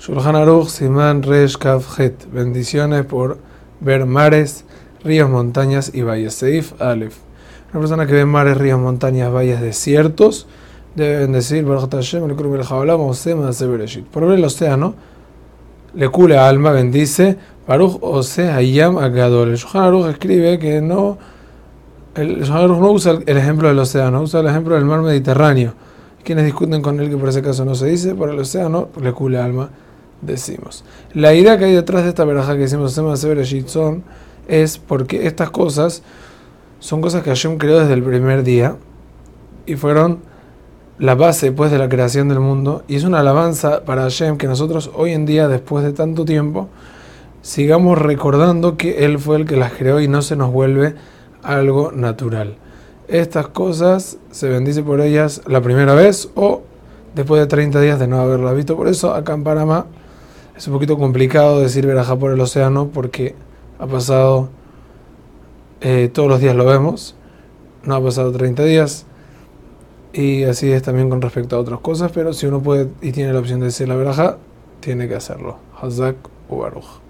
Shulchan Aruch, Siman Resh Het. Bendiciones por ver mares, ríos, montañas y valles. Seif Aleph. Una persona que ve mares, ríos, montañas, valles, desiertos, deben decir, Por ver el océano, le cule alma, bendice, Baruch Ose Hayam Agadol. El Shulchan Aruch escribe que no, el Shulchan Aruch no usa el ejemplo del océano, usa el ejemplo del mar Mediterráneo. Quienes discuten con él que por ese caso no se dice, por el océano le cule alma decimos. La idea que hay detrás de esta veraja que decimos son es porque estas cosas son cosas que Hashem creó desde el primer día y fueron la base después de la creación del mundo y es una alabanza para Hashem que nosotros hoy en día, después de tanto tiempo, sigamos recordando que Él fue el que las creó y no se nos vuelve algo natural. Estas cosas se bendice por ellas la primera vez o después de 30 días de no haberlas visto. Por eso acá en Panamá es un poquito complicado decir verajá por el océano porque ha pasado, eh, todos los días lo vemos, no ha pasado 30 días. Y así es también con respecto a otras cosas, pero si uno puede y tiene la opción de decir la verajá, tiene que hacerlo. Hazak u Baruch.